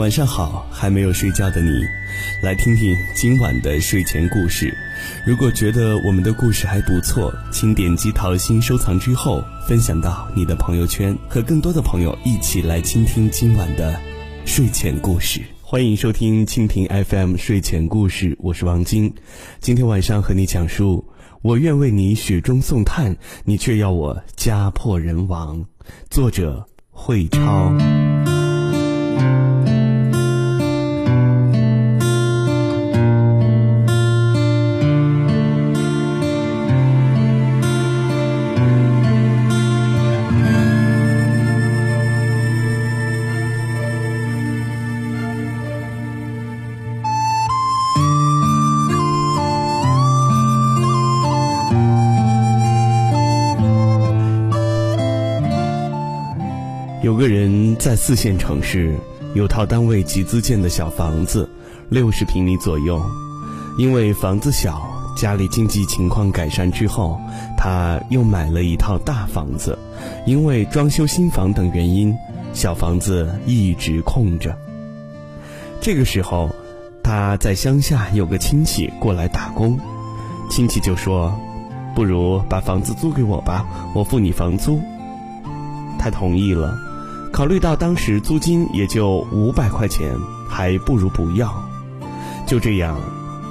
晚上好，还没有睡觉的你，来听听今晚的睡前故事。如果觉得我们的故事还不错，请点击桃心收藏之后，分享到你的朋友圈，和更多的朋友一起来倾听今晚的睡前故事。欢迎收听蜻蜓 FM 睡前故事，我是王晶。今天晚上和你讲述：我愿为你雪中送炭，你却要我家破人亡。作者：慧超。在四线城市有套单位集资建的小房子，六十平米左右。因为房子小，家里经济情况改善之后，他又买了一套大房子。因为装修新房等原因，小房子一直空着。这个时候，他在乡下有个亲戚过来打工，亲戚就说：“不如把房子租给我吧，我付你房租。”他同意了。考虑到当时租金也就五百块钱，还不如不要。就这样，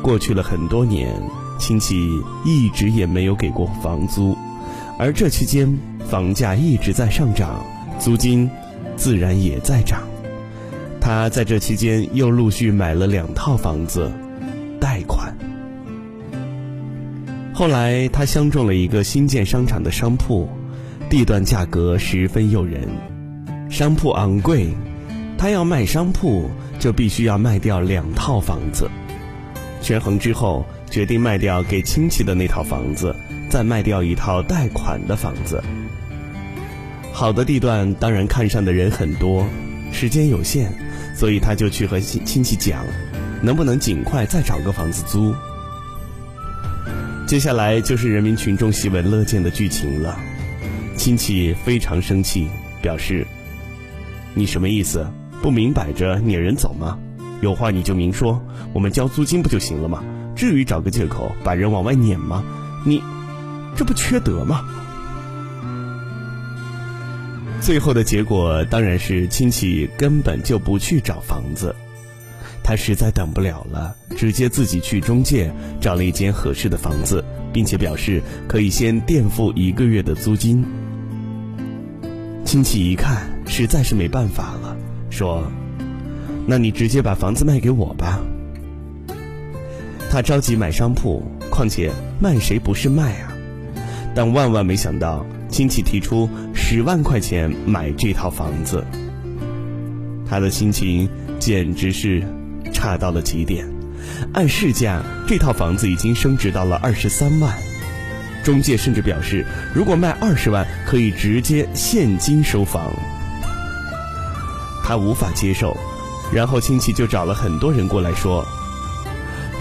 过去了很多年，亲戚一直也没有给过房租，而这期间房价一直在上涨，租金自然也在涨。他在这期间又陆续买了两套房子，贷款。后来他相中了一个新建商场的商铺，地段价格十分诱人。商铺昂贵，他要卖商铺就必须要卖掉两套房子。权衡之后，决定卖掉给亲戚的那套房子，再卖掉一套贷款的房子。好的地段当然看上的人很多，时间有限，所以他就去和亲亲戚讲，能不能尽快再找个房子租。接下来就是人民群众喜闻乐见的剧情了。亲戚非常生气，表示。你什么意思？不明摆着撵人走吗？有话你就明说，我们交租金不就行了吗？至于找个借口把人往外撵吗？你这不缺德吗？最后的结果当然是亲戚根本就不去找房子，他实在等不了了，直接自己去中介找了一间合适的房子，并且表示可以先垫付一个月的租金。亲戚一看。实在是没办法了，说：“那你直接把房子卖给我吧。”他着急买商铺，况且卖谁不是卖啊？但万万没想到，亲戚提出十万块钱买这套房子，他的心情简直是差到了极点。按市价，这套房子已经升值到了二十三万，中介甚至表示，如果卖二十万，可以直接现金收房。他无法接受，然后亲戚就找了很多人过来说：“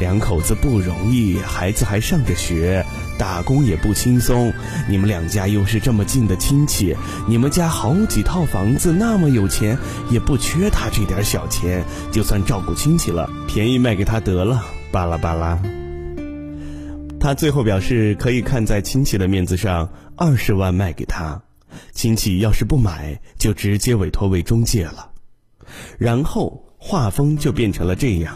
两口子不容易，孩子还上着学，打工也不轻松。你们两家又是这么近的亲戚，你们家好几套房子，那么有钱，也不缺他这点小钱。就算照顾亲戚了，便宜卖给他得了。”巴拉巴拉。他最后表示可以看在亲戚的面子上，二十万卖给他。亲戚要是不买，就直接委托为中介了。然后画风就变成了这样。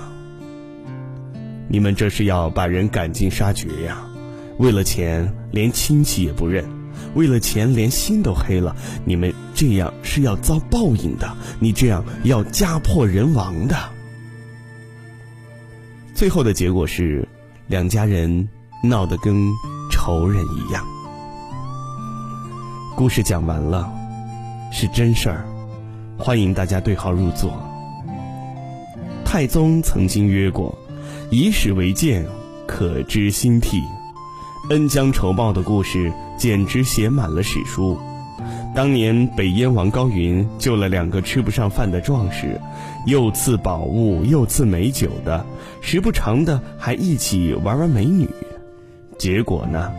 你们这是要把人赶尽杀绝呀？为了钱连亲戚也不认，为了钱连心都黑了。你们这样是要遭报应的，你这样要家破人亡的。最后的结果是，两家人闹得跟仇人一样。故事讲完了，是真事儿。欢迎大家对号入座。太宗曾经曰过：“以史为鉴，可知兴替。”恩将仇报的故事简直写满了史书。当年北燕王高云救了两个吃不上饭的壮士，又赐宝物又赐美酒的，时不常的还一起玩玩美女。结果呢，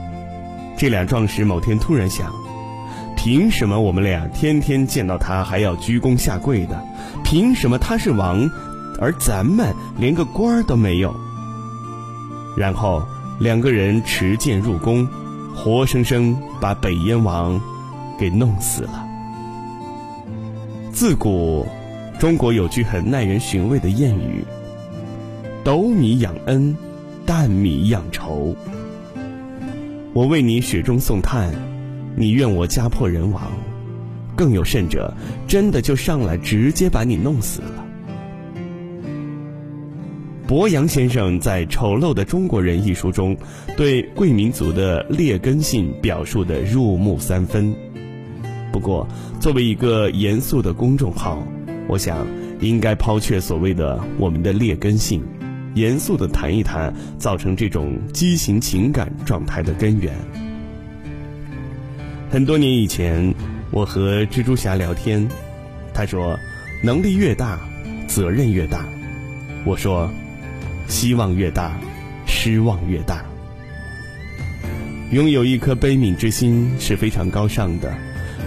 这俩壮士某天突然想。凭什么我们俩天天见到他还要鞠躬下跪的？凭什么他是王，而咱们连个官儿都没有？然后两个人持剑入宫，活生生把北燕王给弄死了。自古，中国有句很耐人寻味的谚语：“斗米养恩，担米养仇。”我为你雪中送炭，你怨我家破人亡。更有甚者，真的就上来直接把你弄死了。博洋先生在《丑陋的中国人》一书中，对贵民族的劣根性表述的入木三分。不过，作为一个严肃的公众号，我想应该抛却所谓的我们的劣根性。严肃地谈一谈造成这种畸形情感状态的根源。很多年以前，我和蜘蛛侠聊天，他说：“能力越大，责任越大。”我说：“希望越大，失望越大。”拥有一颗悲悯之心是非常高尚的。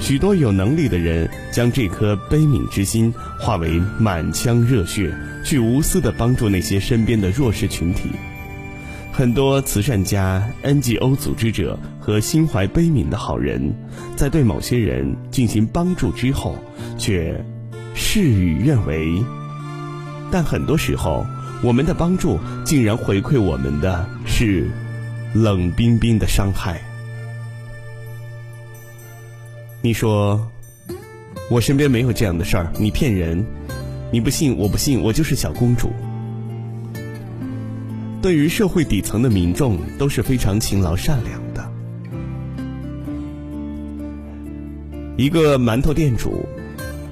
许多有能力的人将这颗悲悯之心化为满腔热血，去无私的帮助那些身边的弱势群体。很多慈善家、NGO 组织者和心怀悲悯的好人，在对某些人进行帮助之后，却事与愿违。但很多时候，我们的帮助竟然回馈我们的是冷冰冰的伤害。你说，我身边没有这样的事儿，你骗人，你不信，我不信，我就是小公主。对于社会底层的民众，都是非常勤劳善良的。一个馒头店主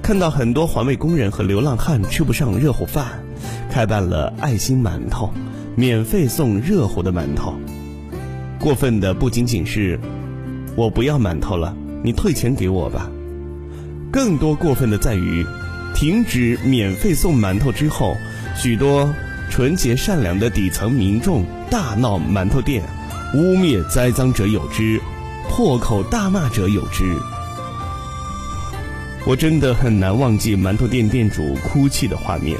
看到很多环卫工人和流浪汉吃不上热乎饭，开办了爱心馒头，免费送热乎的馒头。过分的不仅仅是，我不要馒头了。你退钱给我吧。更多过分的在于，停止免费送馒头之后，许多纯洁善良的底层民众大闹馒头店，污蔑栽赃者有之，破口大骂者有之。我真的很难忘记馒头店店主哭泣的画面。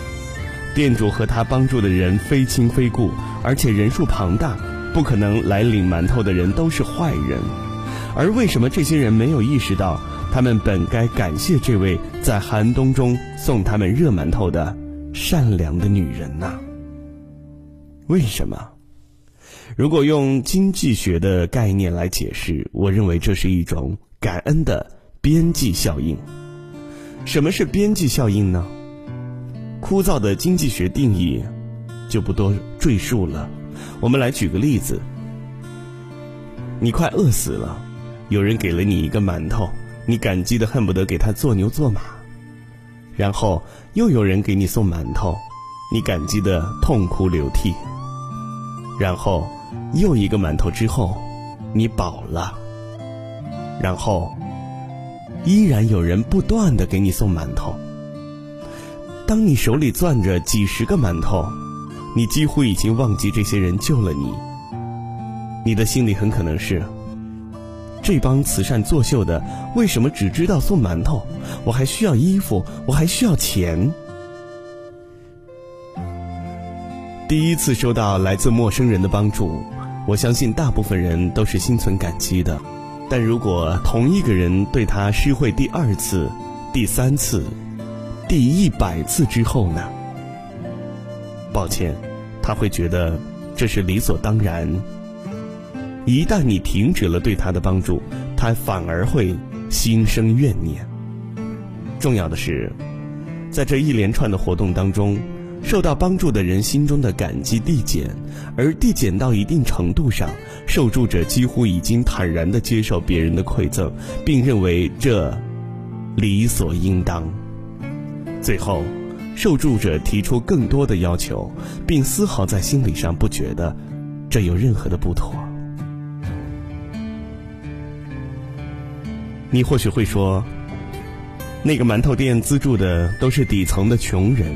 店主和他帮助的人非亲非故，而且人数庞大，不可能来领馒头的人都是坏人。而为什么这些人没有意识到，他们本该感谢这位在寒冬中送他们热馒头的善良的女人呢？为什么？如果用经济学的概念来解释，我认为这是一种感恩的边际效应。什么是边际效应呢？枯燥的经济学定义就不多赘述了。我们来举个例子：你快饿死了。有人给了你一个馒头，你感激的恨不得给他做牛做马，然后又有人给你送馒头，你感激的痛哭流涕，然后又一个馒头之后，你饱了，然后依然有人不断的给你送馒头。当你手里攥着几十个馒头，你几乎已经忘记这些人救了你，你的心里很可能是。这帮慈善作秀的，为什么只知道送馒头？我还需要衣服，我还需要钱。第一次收到来自陌生人的帮助，我相信大部分人都是心存感激的。但如果同一个人对他施惠第二次、第三次、第一百次之后呢？抱歉，他会觉得这是理所当然。一旦你停止了对他的帮助，他反而会心生怨念。重要的是，在这一连串的活动当中，受到帮助的人心中的感激递减，而递减到一定程度上，受助者几乎已经坦然地接受别人的馈赠，并认为这理所应当。最后，受助者提出更多的要求，并丝毫在心理上不觉得这有任何的不妥。你或许会说，那个馒头店资助的都是底层的穷人，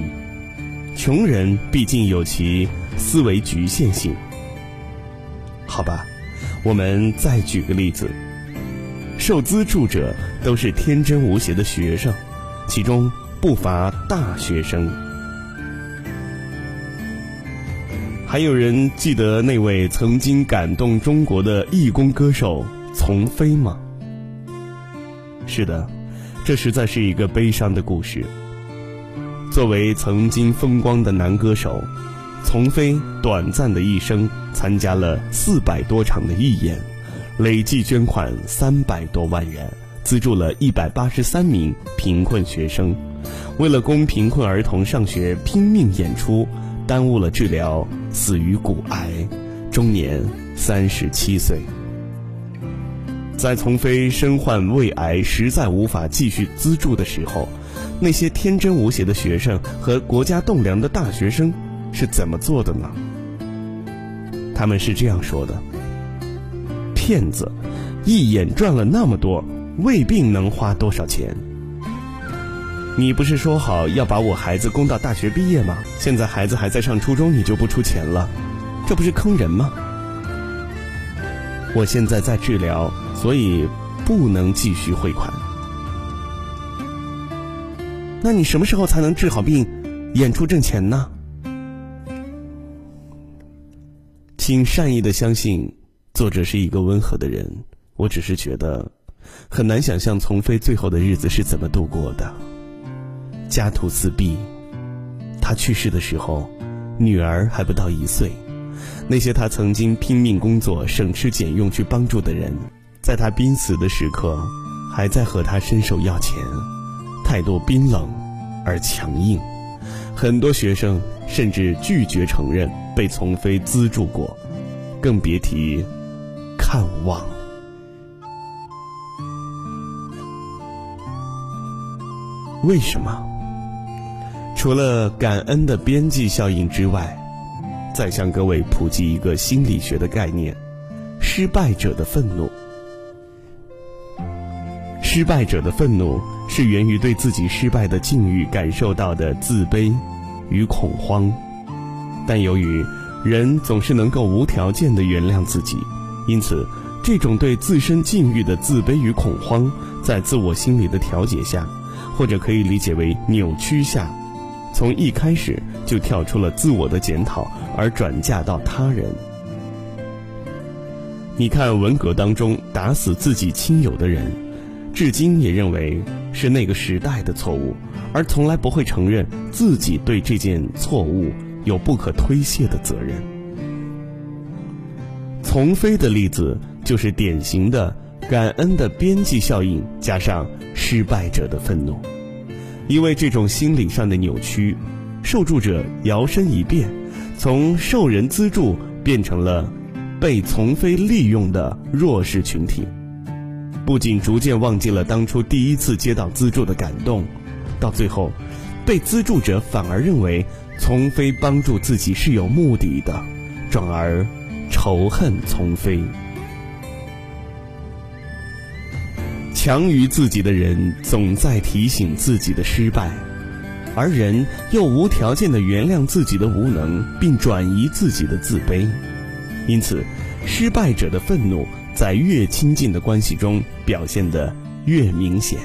穷人毕竟有其思维局限性。好吧，我们再举个例子，受资助者都是天真无邪的学生，其中不乏大学生。还有人记得那位曾经感动中国的义工歌手丛飞吗？是的，这实在是一个悲伤的故事。作为曾经风光的男歌手，丛飞短暂的一生参加了四百多场的义演。累计捐款三百多万元，资助了一百八十三名贫困学生。为了供贫困儿童上学，拼命演出，耽误了治疗，死于骨癌，终年三十七岁。在丛飞身患胃癌，实在无法继续资助的时候，那些天真无邪的学生和国家栋梁的大学生是怎么做的呢？他们是这样说的。骗子，一眼赚了那么多，胃病能花多少钱？你不是说好要把我孩子供到大学毕业吗？现在孩子还在上初中，你就不出钱了，这不是坑人吗？我现在在治疗，所以不能继续汇款。那你什么时候才能治好病，演出挣钱呢？请善意的相信。作者是一个温和的人，我只是觉得很难想象丛飞最后的日子是怎么度过的。家徒四壁，他去世的时候，女儿还不到一岁。那些他曾经拼命工作、省吃俭用去帮助的人，在他濒死的时刻，还在和他伸手要钱，态度冰冷而强硬。很多学生甚至拒绝承认被丛飞资助过，更别提。看望。为什么？除了感恩的边际效应之外，再向各位普及一个心理学的概念：失败者的愤怒。失败者的愤怒是源于对自己失败的境遇感受到的自卑与恐慌，但由于人总是能够无条件的原谅自己。因此，这种对自身境遇的自卑与恐慌，在自我心理的调节下，或者可以理解为扭曲下，从一开始就跳出了自我的检讨，而转嫁到他人。你看文革当中打死自己亲友的人，至今也认为是那个时代的错误，而从来不会承认自己对这件错误有不可推卸的责任。丛飞的例子就是典型的感恩的边际效应加上失败者的愤怒，因为这种心理上的扭曲，受助者摇身一变，从受人资助变成了被丛飞利用的弱势群体，不仅逐渐忘记了当初第一次接到资助的感动，到最后，被资助者反而认为丛飞帮助自己是有目的的，转而。仇恨丛飞，强于自己的人总在提醒自己的失败，而人又无条件的原谅自己的无能，并转移自己的自卑。因此，失败者的愤怒在越亲近的关系中表现得越明显，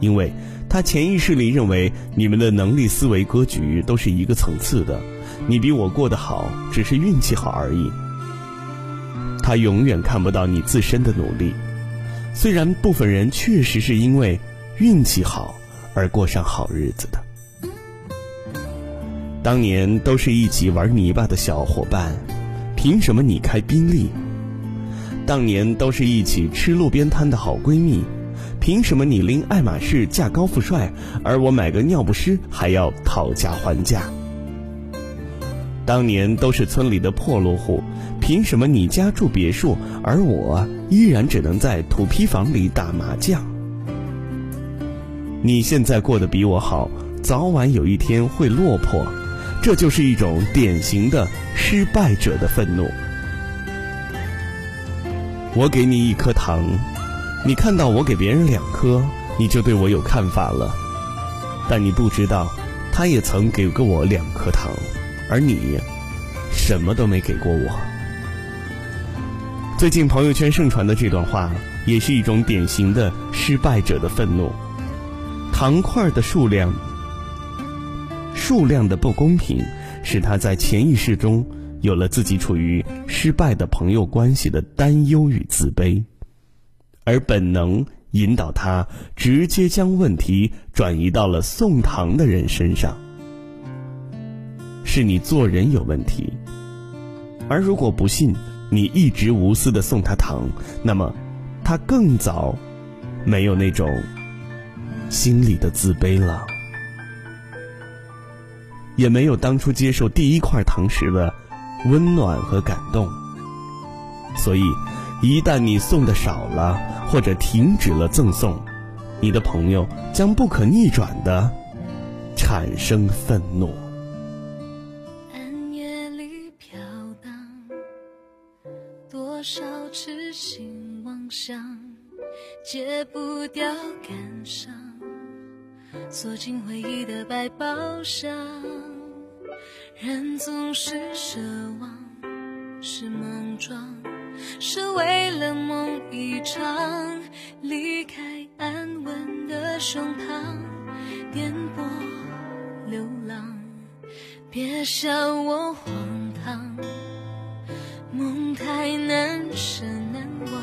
因为他潜意识里认为你们的能力、思维、格局都是一个层次的，你比我过得好，只是运气好而已。他永远看不到你自身的努力，虽然部分人确实是因为运气好而过上好日子的。当年都是一起玩泥巴的小伙伴，凭什么你开宾利？当年都是一起吃路边摊的好闺蜜，凭什么你拎爱马仕嫁高富帅，而我买个尿不湿还要讨价还价？当年都是村里的破落户。凭什么你家住别墅，而我依然只能在土坯房里打麻将？你现在过得比我好，早晚有一天会落魄，这就是一种典型的失败者的愤怒。我给你一颗糖，你看到我给别人两颗，你就对我有看法了。但你不知道，他也曾给过我两颗糖，而你什么都没给过我。最近朋友圈盛传的这段话，也是一种典型的失败者的愤怒。糖块的数量，数量的不公平，使他在潜意识中有了自己处于失败的朋友关系的担忧与自卑，而本能引导他直接将问题转移到了送糖的人身上。是你做人有问题，而如果不信你一直无私的送他糖，那么他更早没有那种心里的自卑了，也没有当初接受第一块糖时的温暖和感动。所以，一旦你送的少了，或者停止了赠送，你的朋友将不可逆转的产生愤怒。暗夜里飘荡，多少痴心妄想戒不掉感伤，锁进回忆的百宝箱。人总是奢望，是莽撞，是为了梦一场。离开安稳的胸膛，颠簸流浪。别笑我荒唐，梦太难舍难忘。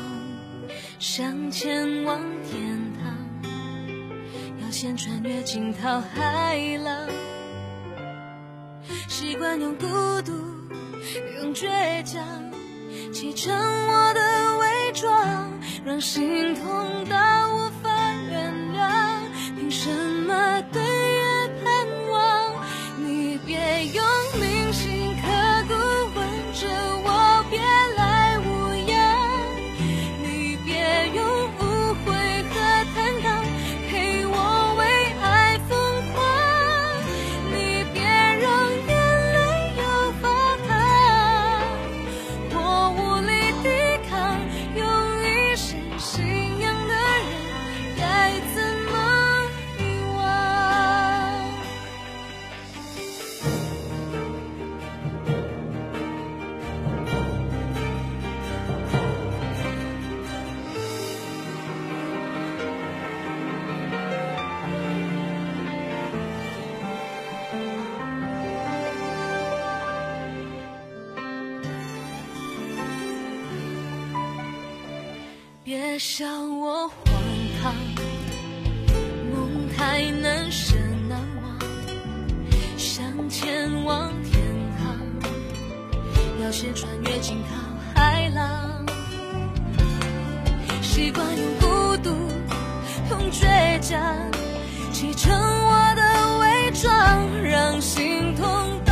想前往天堂，要先穿越惊涛骇浪。习惯用孤独，用倔强，砌成我的伪装，让心痛到无法别笑我荒唐，梦太难舍难忘，想前往天堂，要先穿越惊涛骇浪。习惯用孤独，用倔强，砌成我的伪装，让心痛。